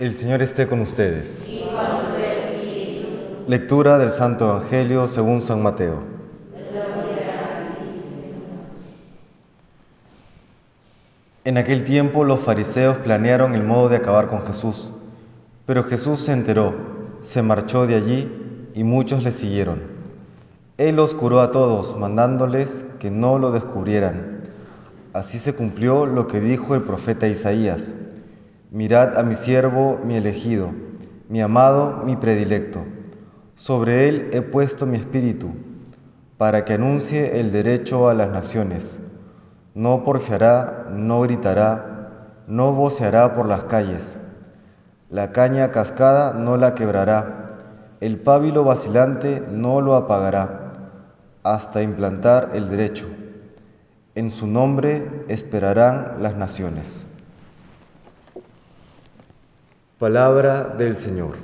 El Señor esté con ustedes. Lectura del Santo Evangelio según San Mateo. En aquel tiempo los fariseos planearon el modo de acabar con Jesús, pero Jesús se enteró, se marchó de allí y muchos le siguieron. Él los curó a todos, mandándoles que no lo descubrieran. Así se cumplió lo que dijo el profeta Isaías. Mirad a mi siervo, mi elegido, mi amado, mi predilecto. Sobre él he puesto mi espíritu, para que anuncie el derecho a las naciones. No porfiará, no gritará, no voceará por las calles. La caña cascada no la quebrará, el pábilo vacilante no lo apagará, hasta implantar el derecho. En su nombre esperarán las naciones. Palabra del Señor.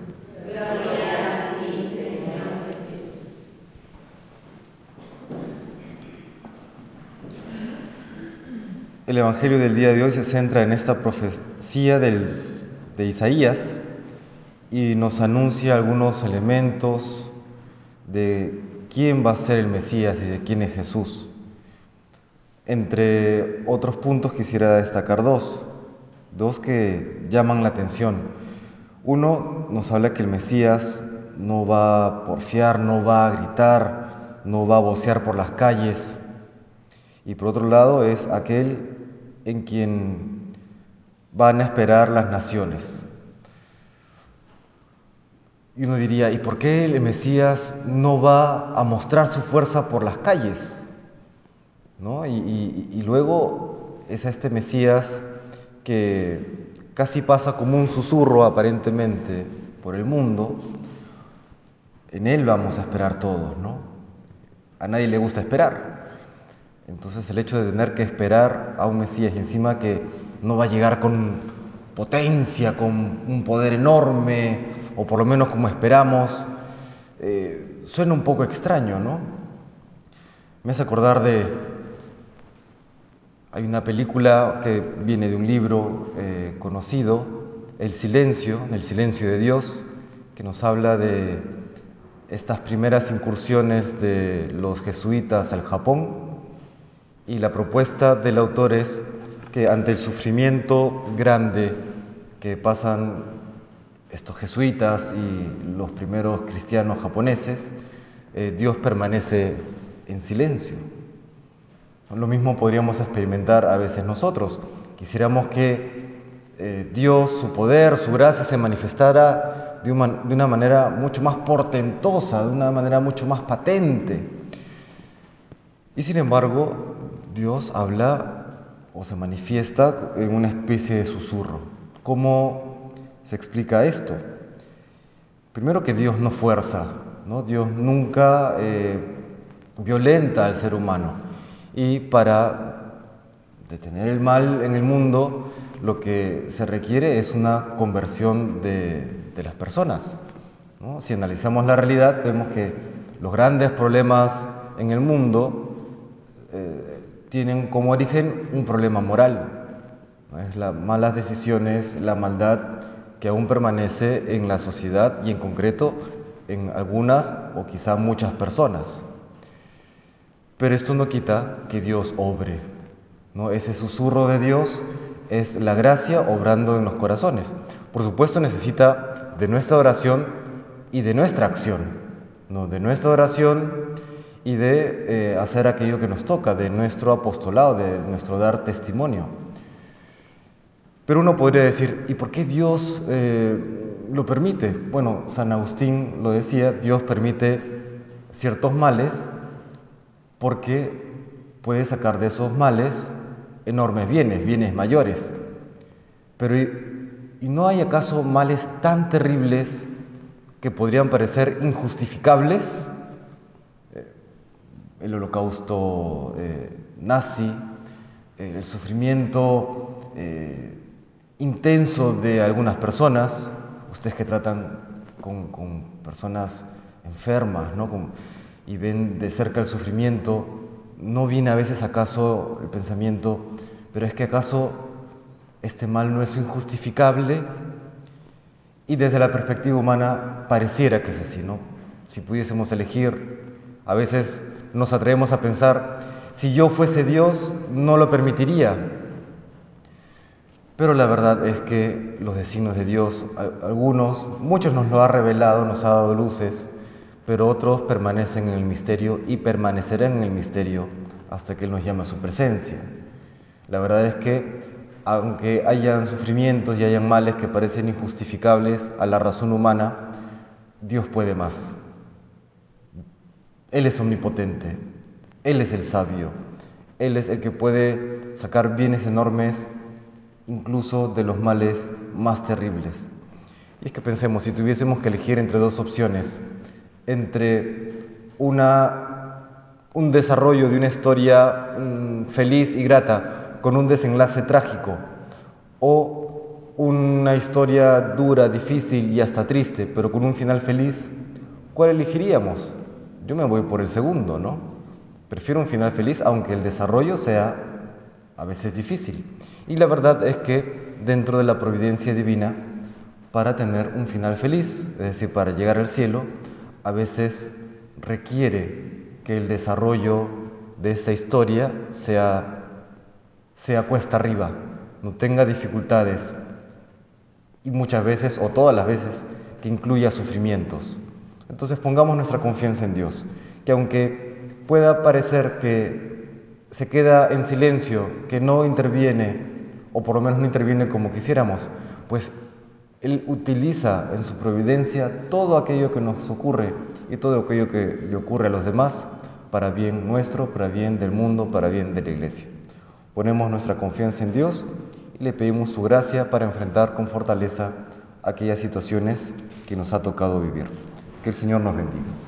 El Evangelio del día de hoy se centra en esta profecía de Isaías y nos anuncia algunos elementos de quién va a ser el Mesías y de quién es Jesús. Entre otros puntos quisiera destacar dos, dos que llaman la atención. Uno nos habla que el Mesías no va a porfiar, no va a gritar, no va a vocear por las calles. Y por otro lado es aquel en quien van a esperar las naciones. Y uno diría, ¿y por qué el Mesías no va a mostrar su fuerza por las calles? ¿No? Y, y luego es a este Mesías que casi pasa como un susurro aparentemente por el mundo, en Él vamos a esperar todos, ¿no? A nadie le gusta esperar. Entonces el hecho de tener que esperar a un Mesías y encima que no va a llegar con potencia, con un poder enorme, o por lo menos como esperamos, eh, suena un poco extraño, ¿no? Me hace acordar de, hay una película que viene de un libro eh, conocido, El silencio, El silencio de Dios, que nos habla de estas primeras incursiones de los jesuitas al Japón. Y la propuesta del autor es que ante el sufrimiento grande que pasan estos jesuitas y los primeros cristianos japoneses, eh, Dios permanece en silencio lo mismo podríamos experimentar a veces nosotros. Quisiéramos que eh, Dios, su poder, su gracia se manifestara de una, de una manera mucho más portentosa, de una manera mucho más patente. Y sin embargo, Dios habla o se manifiesta en una especie de susurro. ¿Cómo se explica esto? Primero que Dios no fuerza, ¿no? Dios nunca eh, violenta al ser humano. Y para detener el mal en el mundo, lo que se requiere es una conversión de, las personas. Si analizamos la realidad, vemos que los grandes problemas en el mundo eh, tienen como origen un problema moral. Es las malas decisiones, la maldad que aún permanece en la sociedad y en concreto en algunas o quizá muchas personas. Pero esto no quita que Dios obre. ¿no? Ese susurro de Dios es la gracia obrando en los corazones. Por supuesto necesita de nuestra oración y de nuestra acción, ¿no? de nuestra oración y de eh, hacer aquello que nos toca, de nuestro apostolado, de nuestro dar testimonio. Pero uno podría decir, ¿y por qué Dios eh, lo permite? Bueno, San Agustín lo decía, Dios permite ciertos males porque puede sacar de esos males enormes bienes, bienes mayores. Pero ¿y no hay acaso males tan terribles que podrían parecer injustificables? Eh, el holocausto eh, nazi, eh, el sufrimiento intenso de algunas personas, ustedes que tratan con, personas enfermas, ¿no? Y ven de cerca el sufrimiento, ¿no viene a veces acaso el pensamiento, pero es que acaso este mal no es injustificable? Y desde la perspectiva humana pareciera que es así, ¿no? Si pudiésemos elegir, a veces nos atrevemos a pensar, si yo fuese Dios, no lo permitiría. Pero la verdad es que los designios de Dios, algunos, muchos nos lo ha revelado, nos ha dado luces, pero otros permanecen en el misterio y permanecerán en el misterio hasta que Él nos llame a su presencia. La verdad es que, aunque hayan sufrimientos y hayan males que parecen injustificables a la razón humana, Dios puede más. Él es omnipotente, Él es el sabio, Él es el que puede sacar bienes enormes incluso de los males más terribles. Y es que pensemos, si tuviésemos que elegir entre dos opciones, entre una, un desarrollo de una historia mm, feliz y grata con un desenlace trágico o una historia dura, difícil y hasta triste, pero con un final feliz, ¿cuál elegiríamos? Yo me voy por el segundo, ¿no? Prefiero un final feliz aunque el desarrollo sea a veces difícil. Y la verdad es que dentro de la providencia divina, para tener un final feliz, es decir, para llegar al cielo, a veces requiere que el desarrollo de esta historia sea, sea cuesta arriba, no tenga dificultades y muchas veces, o todas las veces, que incluya sufrimientos. Entonces pongamos nuestra confianza en Dios, que aunque pueda parecer que se queda en silencio, que no interviene, o por lo menos no interviene como quisiéramos, pues él utiliza en su providencia todo aquello que nos ocurre y todo aquello que le ocurre a los demás para bien nuestro, para bien del mundo, para bien de la iglesia. Ponemos nuestra confianza en Dios y le pedimos su gracia para enfrentar con fortaleza aquellas situaciones que nos ha tocado vivir. Que el Señor nos bendiga.